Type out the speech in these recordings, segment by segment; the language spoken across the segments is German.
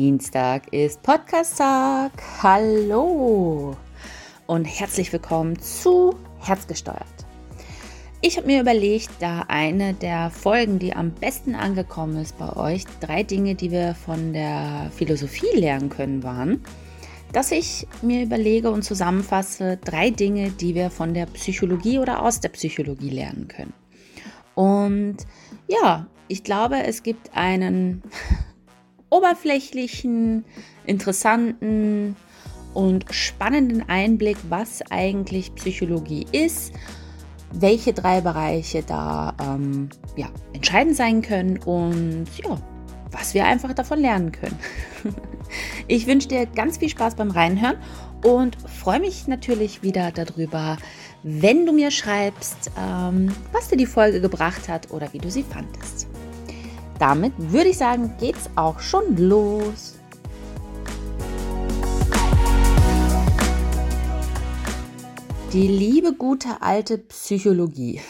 Dienstag ist Podcast-Tag. Hallo und herzlich willkommen zu Herzgesteuert. Ich habe mir überlegt, da eine der Folgen, die am besten angekommen ist bei euch, drei Dinge, die wir von der Philosophie lernen können, waren, dass ich mir überlege und zusammenfasse drei Dinge, die wir von der Psychologie oder aus der Psychologie lernen können. Und ja, ich glaube, es gibt einen oberflächlichen, interessanten und spannenden Einblick, was eigentlich Psychologie ist, welche drei Bereiche da ähm, ja, entscheidend sein können und ja, was wir einfach davon lernen können. Ich wünsche dir ganz viel Spaß beim Reinhören und freue mich natürlich wieder darüber, wenn du mir schreibst, ähm, was dir die Folge gebracht hat oder wie du sie fandest. Damit würde ich sagen, geht's auch schon los. Die liebe gute alte Psychologie.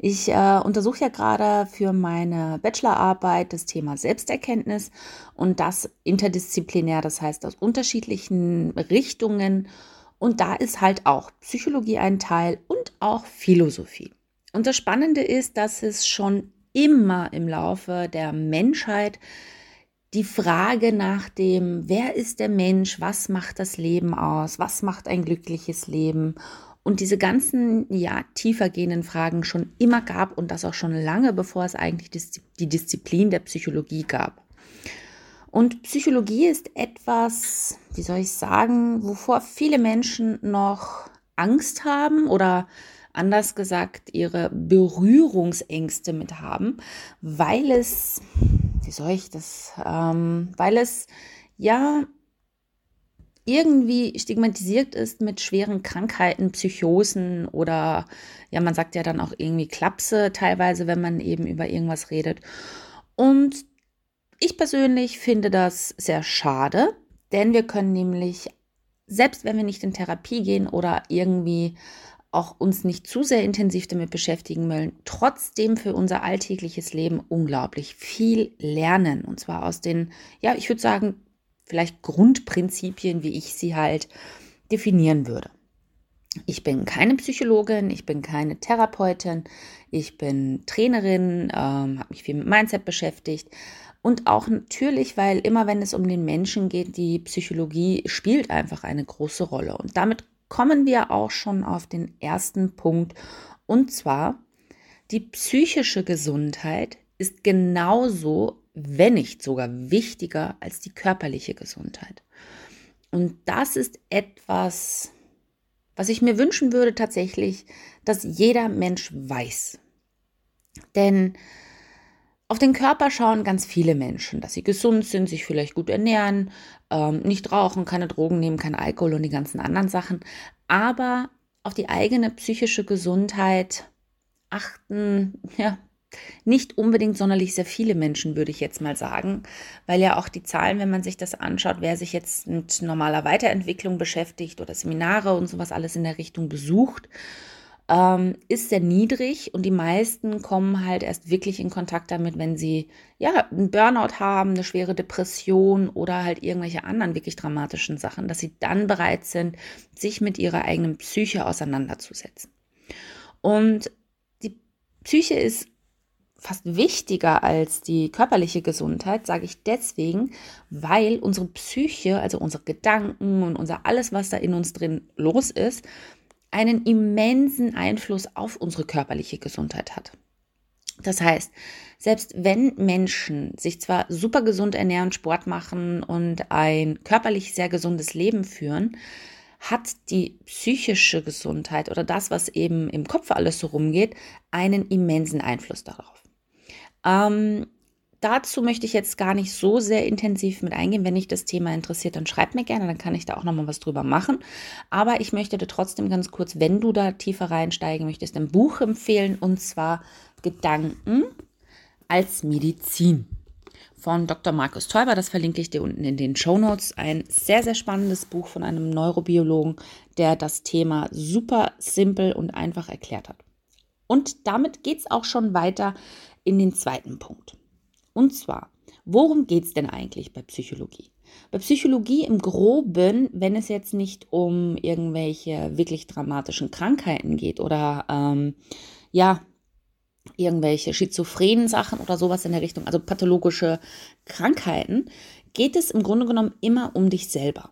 Ich äh, untersuche ja gerade für meine Bachelorarbeit das Thema Selbsterkenntnis und das interdisziplinär, das heißt aus unterschiedlichen Richtungen. Und da ist halt auch Psychologie ein Teil und auch Philosophie. Und das Spannende ist, dass es schon immer im Laufe der Menschheit die Frage nach dem, wer ist der Mensch, was macht das Leben aus, was macht ein glückliches Leben und diese ganzen, ja, tiefergehenden Fragen schon immer gab und das auch schon lange, bevor es eigentlich die Disziplin der Psychologie gab. Und Psychologie ist etwas, wie soll ich sagen, wovor viele Menschen noch Angst haben oder anders gesagt ihre Berührungsängste mit haben, weil es, wie soll ich das, ähm, weil es ja irgendwie stigmatisiert ist mit schweren Krankheiten, Psychosen oder ja, man sagt ja dann auch irgendwie Klapse teilweise, wenn man eben über irgendwas redet. Und ich persönlich finde das sehr schade, denn wir können nämlich, selbst wenn wir nicht in Therapie gehen oder irgendwie auch uns nicht zu sehr intensiv damit beschäftigen wollen, trotzdem für unser alltägliches Leben unglaublich viel lernen. Und zwar aus den, ja, ich würde sagen, vielleicht Grundprinzipien, wie ich sie halt definieren würde. Ich bin keine Psychologin, ich bin keine Therapeutin, ich bin Trainerin, ähm, habe mich viel mit Mindset beschäftigt und auch natürlich, weil immer wenn es um den Menschen geht, die Psychologie spielt einfach eine große Rolle. Und damit kommen wir auch schon auf den ersten Punkt und zwar die psychische Gesundheit ist genauso wenn nicht sogar wichtiger als die körperliche Gesundheit. Und das ist etwas, was ich mir wünschen würde tatsächlich, dass jeder Mensch weiß. Denn auf den Körper schauen ganz viele Menschen, dass sie gesund sind, sich vielleicht gut ernähren, ähm, nicht rauchen, keine Drogen nehmen, kein Alkohol und die ganzen anderen Sachen. Aber auf die eigene psychische Gesundheit achten, ja, nicht unbedingt sonderlich sehr viele Menschen, würde ich jetzt mal sagen, weil ja auch die Zahlen, wenn man sich das anschaut, wer sich jetzt mit normaler Weiterentwicklung beschäftigt oder Seminare und sowas alles in der Richtung besucht, ähm, ist sehr niedrig und die meisten kommen halt erst wirklich in Kontakt damit, wenn sie ja einen Burnout haben, eine schwere Depression oder halt irgendwelche anderen wirklich dramatischen Sachen, dass sie dann bereit sind, sich mit ihrer eigenen Psyche auseinanderzusetzen. Und die Psyche ist fast wichtiger als die körperliche Gesundheit, sage ich deswegen, weil unsere Psyche, also unsere Gedanken und unser alles, was da in uns drin los ist, einen immensen Einfluss auf unsere körperliche Gesundheit hat. Das heißt, selbst wenn Menschen sich zwar super gesund ernähren, Sport machen und ein körperlich sehr gesundes Leben führen, hat die psychische Gesundheit oder das, was eben im Kopf alles so rumgeht, einen immensen Einfluss darauf. Ähm, dazu möchte ich jetzt gar nicht so sehr intensiv mit eingehen. Wenn dich das Thema interessiert, dann schreib mir gerne, dann kann ich da auch nochmal was drüber machen. Aber ich möchte dir trotzdem ganz kurz, wenn du da tiefer reinsteigen möchtest, ein Buch empfehlen und zwar Gedanken als Medizin von Dr. Markus Teuber. Das verlinke ich dir unten in den Show Notes. Ein sehr, sehr spannendes Buch von einem Neurobiologen, der das Thema super simpel und einfach erklärt hat. Und damit geht es auch schon weiter in den zweiten Punkt. Und zwar Worum geht es denn eigentlich bei Psychologie? Bei Psychologie im groben, wenn es jetzt nicht um irgendwelche wirklich dramatischen Krankheiten geht oder ähm, ja, irgendwelche schizophrenen Sachen oder sowas in der Richtung, also pathologische Krankheiten, geht es im Grunde genommen immer um dich selber.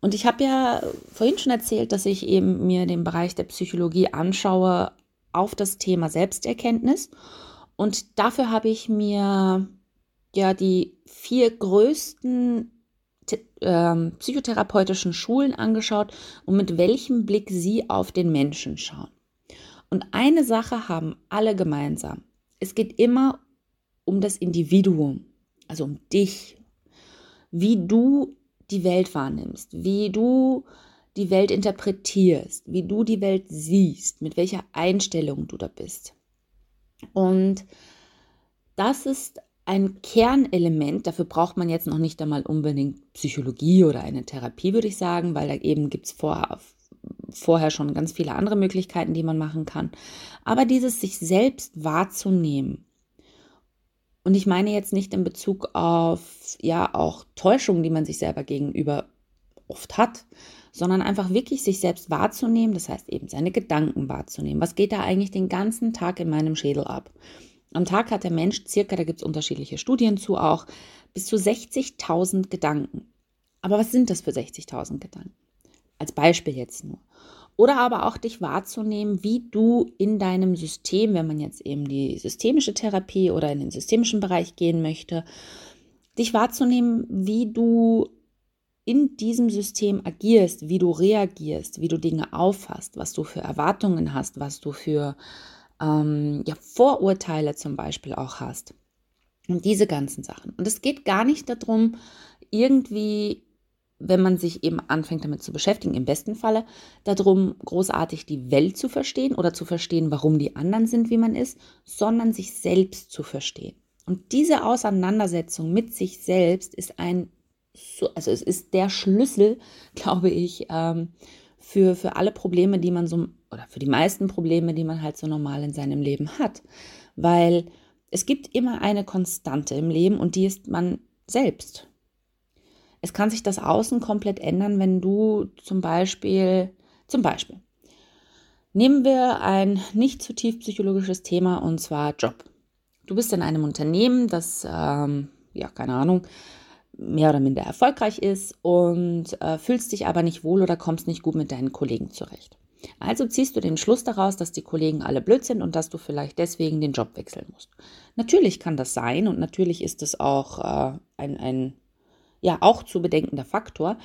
Und ich habe ja vorhin schon erzählt, dass ich eben mir den Bereich der Psychologie anschaue auf das Thema Selbsterkenntnis. Und dafür habe ich mir ja die vier größten äh, psychotherapeutischen Schulen angeschaut und mit welchem Blick sie auf den Menschen schauen. Und eine Sache haben alle gemeinsam. Es geht immer um das Individuum, also um dich, wie du die Welt wahrnimmst, wie du die Welt interpretierst, wie du die Welt siehst, mit welcher Einstellung du da bist. Und das ist ein Kernelement, dafür braucht man jetzt noch nicht einmal unbedingt Psychologie oder eine Therapie, würde ich sagen, weil da eben gibt es vor, vorher schon ganz viele andere Möglichkeiten, die man machen kann. Aber dieses sich selbst wahrzunehmen. Und ich meine jetzt nicht in Bezug auf, ja, auch Täuschungen, die man sich selber gegenüber oft hat, sondern einfach wirklich sich selbst wahrzunehmen, das heißt eben seine Gedanken wahrzunehmen. Was geht da eigentlich den ganzen Tag in meinem Schädel ab? Am Tag hat der Mensch circa, da gibt es unterschiedliche Studien zu auch, bis zu 60.000 Gedanken. Aber was sind das für 60.000 Gedanken? Als Beispiel jetzt nur. Oder aber auch dich wahrzunehmen, wie du in deinem System, wenn man jetzt eben die systemische Therapie oder in den systemischen Bereich gehen möchte, dich wahrzunehmen, wie du in diesem System agierst, wie du reagierst, wie du Dinge auffasst, was du für Erwartungen hast, was du für ähm, ja, Vorurteile zum Beispiel auch hast. Und diese ganzen Sachen. Und es geht gar nicht darum, irgendwie, wenn man sich eben anfängt damit zu beschäftigen, im besten Falle, darum, großartig die Welt zu verstehen oder zu verstehen, warum die anderen sind, wie man ist, sondern sich selbst zu verstehen. Und diese Auseinandersetzung mit sich selbst ist ein, also es ist der Schlüssel, glaube ich, ähm, für, für alle Probleme, die man so, oder für die meisten Probleme, die man halt so normal in seinem Leben hat. Weil es gibt immer eine Konstante im Leben und die ist man selbst. Es kann sich das Außen komplett ändern, wenn du zum Beispiel, zum Beispiel, nehmen wir ein nicht zu tief psychologisches Thema und zwar Job. Du bist in einem Unternehmen, das, ähm, ja, keine Ahnung, mehr oder minder erfolgreich ist und äh, fühlst dich aber nicht wohl oder kommst nicht gut mit deinen Kollegen zurecht. Also ziehst du den Schluss daraus, dass die Kollegen alle blöd sind und dass du vielleicht deswegen den Job wechseln musst. Natürlich kann das sein und natürlich ist es auch äh, ein, ein, ja, auch zu bedenkender Faktor.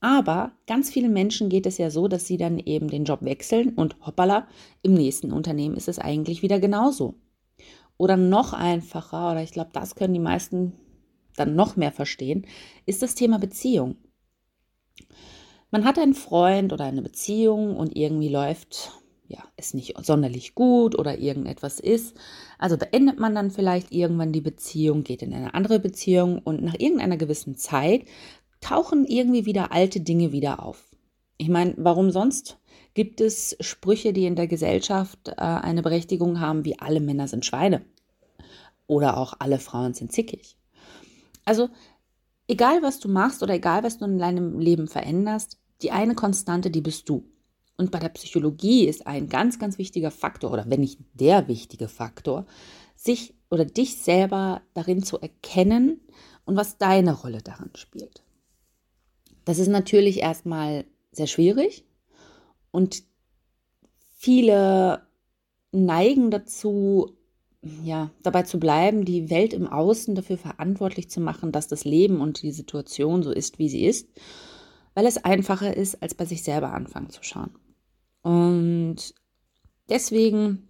Aber ganz vielen Menschen geht es ja so, dass sie dann eben den Job wechseln und hoppala, im nächsten Unternehmen ist es eigentlich wieder genauso. Oder noch einfacher, oder ich glaube, das können die meisten dann noch mehr verstehen, ist das Thema Beziehung. Man hat einen Freund oder eine Beziehung und irgendwie läuft ja, es nicht sonderlich gut oder irgendetwas ist. Also beendet man dann vielleicht irgendwann die Beziehung, geht in eine andere Beziehung und nach irgendeiner gewissen Zeit tauchen irgendwie wieder alte Dinge wieder auf. Ich meine, warum sonst gibt es Sprüche, die in der Gesellschaft äh, eine Berechtigung haben, wie alle Männer sind Schweine oder auch alle Frauen sind zickig. Also egal was du machst oder egal was du in deinem Leben veränderst, die eine Konstante, die bist du. Und bei der Psychologie ist ein ganz, ganz wichtiger Faktor, oder wenn nicht der wichtige Faktor, sich oder dich selber darin zu erkennen und was deine Rolle daran spielt. Das ist natürlich erstmal sehr schwierig und viele neigen dazu, ja, dabei zu bleiben, die Welt im Außen dafür verantwortlich zu machen, dass das Leben und die Situation so ist, wie sie ist, weil es einfacher ist, als bei sich selber anfangen zu schauen. Und deswegen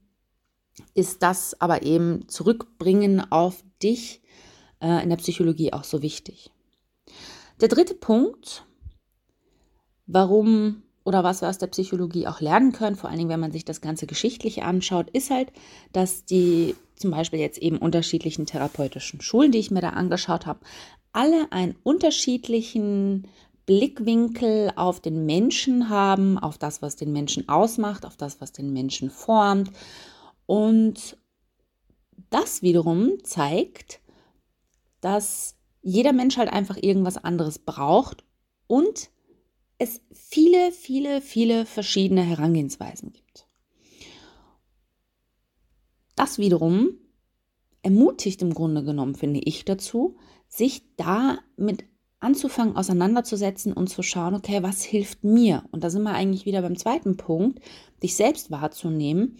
ist das aber eben zurückbringen auf dich äh, in der Psychologie auch so wichtig. Der dritte Punkt, warum oder was wir aus der Psychologie auch lernen können, vor allen Dingen, wenn man sich das Ganze geschichtlich anschaut, ist halt, dass die zum Beispiel jetzt eben unterschiedlichen therapeutischen Schulen, die ich mir da angeschaut habe, alle einen unterschiedlichen Blickwinkel auf den Menschen haben, auf das, was den Menschen ausmacht, auf das, was den Menschen formt. Und das wiederum zeigt, dass jeder Mensch halt einfach irgendwas anderes braucht und es viele, viele, viele verschiedene Herangehensweisen gibt. Das wiederum ermutigt im Grunde genommen, finde ich dazu, sich damit anzufangen, auseinanderzusetzen und zu schauen, okay, was hilft mir? Und da sind wir eigentlich wieder beim zweiten Punkt, dich selbst wahrzunehmen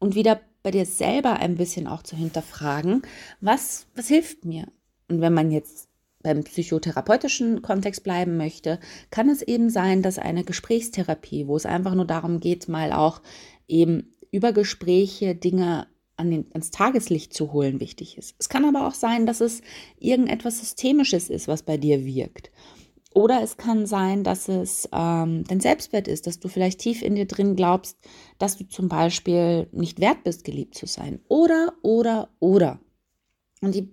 und wieder bei dir selber ein bisschen auch zu hinterfragen, was, was hilft mir? Und wenn man jetzt beim psychotherapeutischen Kontext bleiben möchte, kann es eben sein, dass eine Gesprächstherapie, wo es einfach nur darum geht, mal auch eben über Gespräche Dinge an den, ans Tageslicht zu holen, wichtig ist. Es kann aber auch sein, dass es irgendetwas Systemisches ist, was bei dir wirkt. Oder es kann sein, dass es ähm, dein Selbstwert ist, dass du vielleicht tief in dir drin glaubst, dass du zum Beispiel nicht wert bist, geliebt zu sein. Oder, oder, oder. Und die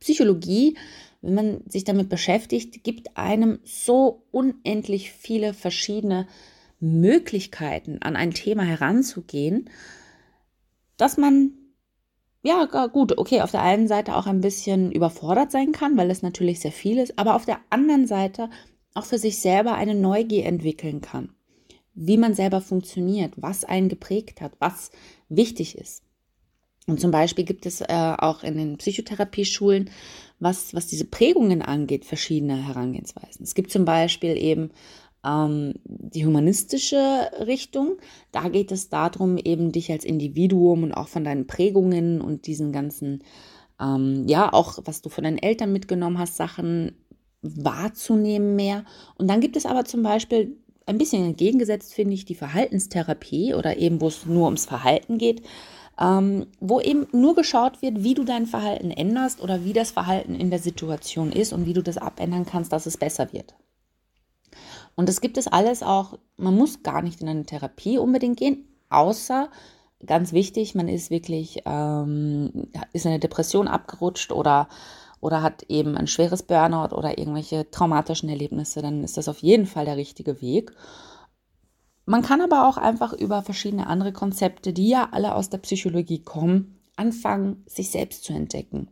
Psychologie, wenn man sich damit beschäftigt, gibt einem so unendlich viele verschiedene Möglichkeiten, an ein Thema heranzugehen, dass man ja, gut, okay, auf der einen Seite auch ein bisschen überfordert sein kann, weil es natürlich sehr viel ist, aber auf der anderen Seite auch für sich selber eine Neugier entwickeln kann, wie man selber funktioniert, was einen geprägt hat, was wichtig ist. Und zum Beispiel gibt es äh, auch in den Psychotherapieschulen, was, was diese Prägungen angeht, verschiedene Herangehensweisen. Es gibt zum Beispiel eben ähm, die humanistische Richtung. Da geht es darum, eben dich als Individuum und auch von deinen Prägungen und diesen ganzen, ähm, ja, auch was du von deinen Eltern mitgenommen hast, Sachen wahrzunehmen mehr. Und dann gibt es aber zum Beispiel ein bisschen entgegengesetzt, finde ich, die Verhaltenstherapie oder eben, wo es nur ums Verhalten geht ähm, wo eben nur geschaut wird, wie du dein Verhalten änderst oder wie das Verhalten in der Situation ist und wie du das abändern kannst, dass es besser wird. Und das gibt es alles auch, man muss gar nicht in eine Therapie unbedingt gehen, außer ganz wichtig, man ist wirklich, ähm, ist eine Depression abgerutscht oder, oder hat eben ein schweres Burnout oder irgendwelche traumatischen Erlebnisse, dann ist das auf jeden Fall der richtige Weg. Man kann aber auch einfach über verschiedene andere Konzepte, die ja alle aus der Psychologie kommen, anfangen, sich selbst zu entdecken,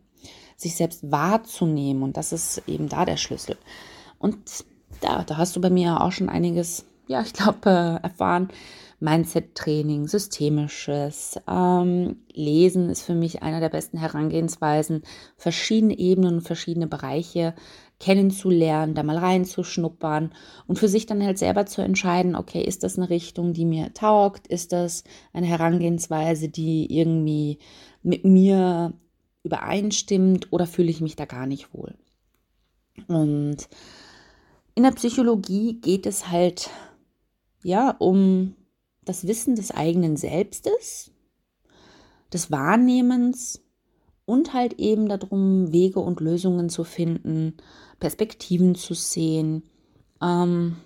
sich selbst wahrzunehmen. Und das ist eben da der Schlüssel. Und da, da hast du bei mir auch schon einiges, ja, ich glaube, äh, erfahren. Mindset-Training, systemisches ähm, Lesen ist für mich einer der besten Herangehensweisen, verschiedene Ebenen verschiedene Bereiche kennenzulernen, da mal reinzuschnuppern und für sich dann halt selber zu entscheiden, okay, ist das eine Richtung, die mir taugt? Ist das eine Herangehensweise, die irgendwie mit mir übereinstimmt oder fühle ich mich da gar nicht wohl? Und in der Psychologie geht es halt ja um das Wissen des eigenen Selbstes, des Wahrnehmens und halt eben darum, Wege und Lösungen zu finden, Perspektiven zu sehen. Ähm,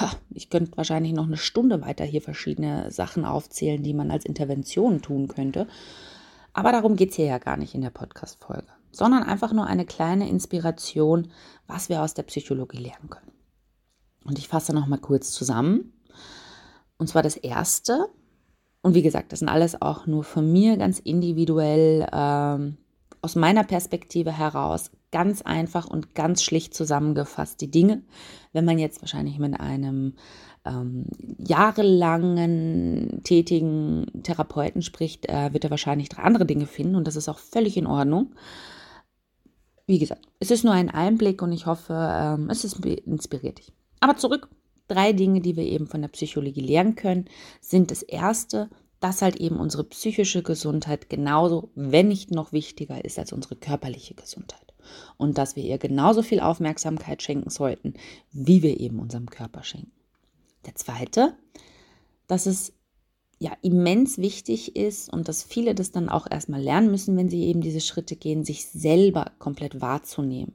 ja, ich könnte wahrscheinlich noch eine Stunde weiter hier verschiedene Sachen aufzählen, die man als Intervention tun könnte. Aber darum geht es hier ja gar nicht in der Podcast-Folge, sondern einfach nur eine kleine Inspiration, was wir aus der Psychologie lernen können. Und ich fasse noch mal kurz zusammen. Und zwar das erste, und wie gesagt, das sind alles auch nur von mir ganz individuell ähm, aus meiner Perspektive heraus ganz einfach und ganz schlicht zusammengefasst die Dinge. Wenn man jetzt wahrscheinlich mit einem ähm, jahrelangen tätigen Therapeuten spricht, äh, wird er wahrscheinlich drei andere Dinge finden und das ist auch völlig in Ordnung. Wie gesagt, es ist nur ein Einblick und ich hoffe, ähm, es ist inspiriert dich. Aber zurück, drei Dinge, die wir eben von der Psychologie lernen können, sind das erste, dass halt eben unsere psychische Gesundheit genauso, wenn nicht noch wichtiger ist als unsere körperliche Gesundheit. Und dass wir ihr genauso viel Aufmerksamkeit schenken sollten, wie wir eben unserem Körper schenken. Der zweite, dass es ja immens wichtig ist und dass viele das dann auch erstmal lernen müssen, wenn sie eben diese Schritte gehen, sich selber komplett wahrzunehmen.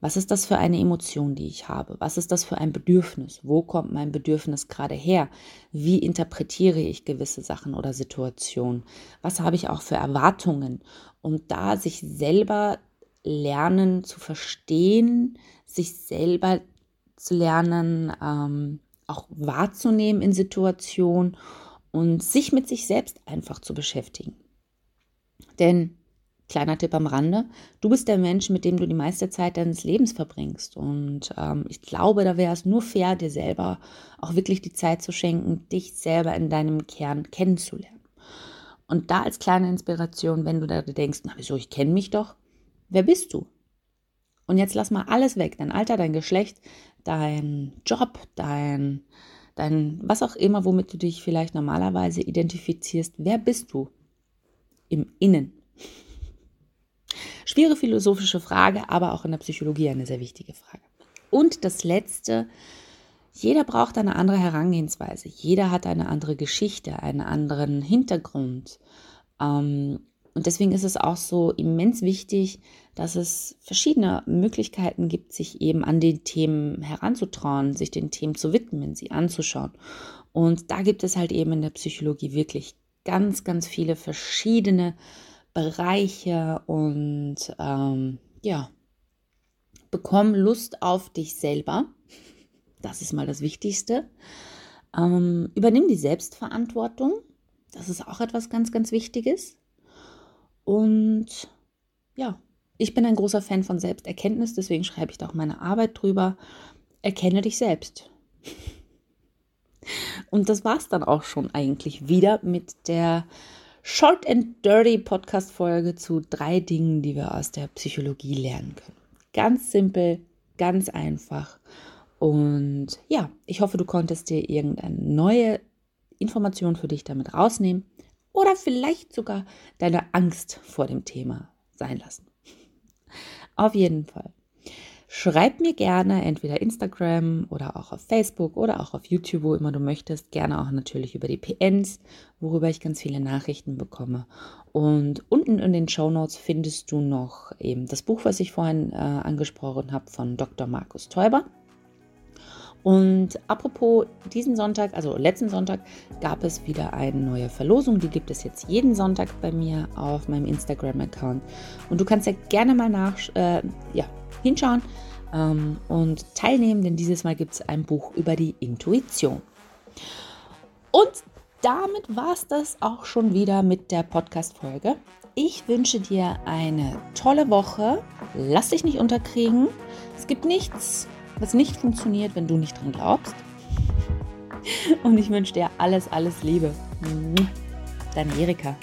Was ist das für eine Emotion, die ich habe? Was ist das für ein Bedürfnis? Wo kommt mein Bedürfnis gerade her? Wie interpretiere ich gewisse Sachen oder Situationen? Was habe ich auch für Erwartungen? Um da sich selber lernen zu verstehen, sich selber zu lernen, ähm, auch wahrzunehmen in Situationen und sich mit sich selbst einfach zu beschäftigen. Denn kleiner Tipp am Rande, du bist der Mensch, mit dem du die meiste Zeit deines Lebens verbringst. Und ähm, ich glaube, da wäre es nur fair, dir selber auch wirklich die Zeit zu schenken, dich selber in deinem Kern kennenzulernen. Und da als kleine Inspiration, wenn du da denkst, na wieso, ich kenne mich doch, wer bist du? Und jetzt lass mal alles weg, dein Alter, dein Geschlecht, dein Job, dein, dein, was auch immer, womit du dich vielleicht normalerweise identifizierst. Wer bist du im Innen? Schwere philosophische Frage, aber auch in der Psychologie eine sehr wichtige Frage. Und das Letzte, jeder braucht eine andere Herangehensweise. Jeder hat eine andere Geschichte, einen anderen Hintergrund. Ähm, und deswegen ist es auch so immens wichtig, dass es verschiedene Möglichkeiten gibt, sich eben an den Themen heranzutrauen, sich den Themen zu widmen, sie anzuschauen. Und da gibt es halt eben in der Psychologie wirklich ganz, ganz viele verschiedene Bereiche und ähm, ja, bekomm Lust auf dich selber. Das ist mal das Wichtigste. Ähm, übernimm die Selbstverantwortung. Das ist auch etwas ganz, ganz Wichtiges. Und ja, ich bin ein großer Fan von Selbsterkenntnis, deswegen schreibe ich da auch meine Arbeit drüber. Erkenne dich selbst. Und das war es dann auch schon eigentlich wieder mit der Short and Dirty Podcast Folge zu drei Dingen, die wir aus der Psychologie lernen können. Ganz simpel, ganz einfach. Und ja, ich hoffe, du konntest dir irgendeine neue Information für dich damit rausnehmen oder vielleicht sogar deine Angst vor dem Thema sein lassen. Auf jeden Fall. Schreib mir gerne entweder Instagram oder auch auf Facebook oder auch auf YouTube, wo immer du möchtest. Gerne auch natürlich über die PNs, worüber ich ganz viele Nachrichten bekomme. Und unten in den Show Notes findest du noch eben das Buch, was ich vorhin äh, angesprochen habe, von Dr. Markus Teuber. Und apropos diesen Sonntag, also letzten Sonntag, gab es wieder eine neue Verlosung. Die gibt es jetzt jeden Sonntag bei mir auf meinem Instagram-Account. Und du kannst ja gerne mal nach, äh, ja, hinschauen ähm, und teilnehmen, denn dieses Mal gibt es ein Buch über die Intuition. Und damit war es das auch schon wieder mit der Podcast-Folge. Ich wünsche dir eine tolle Woche. Lass dich nicht unterkriegen. Es gibt nichts, was nicht funktioniert, wenn du nicht dran glaubst. Und ich wünsche dir alles, alles Liebe. Deine Erika.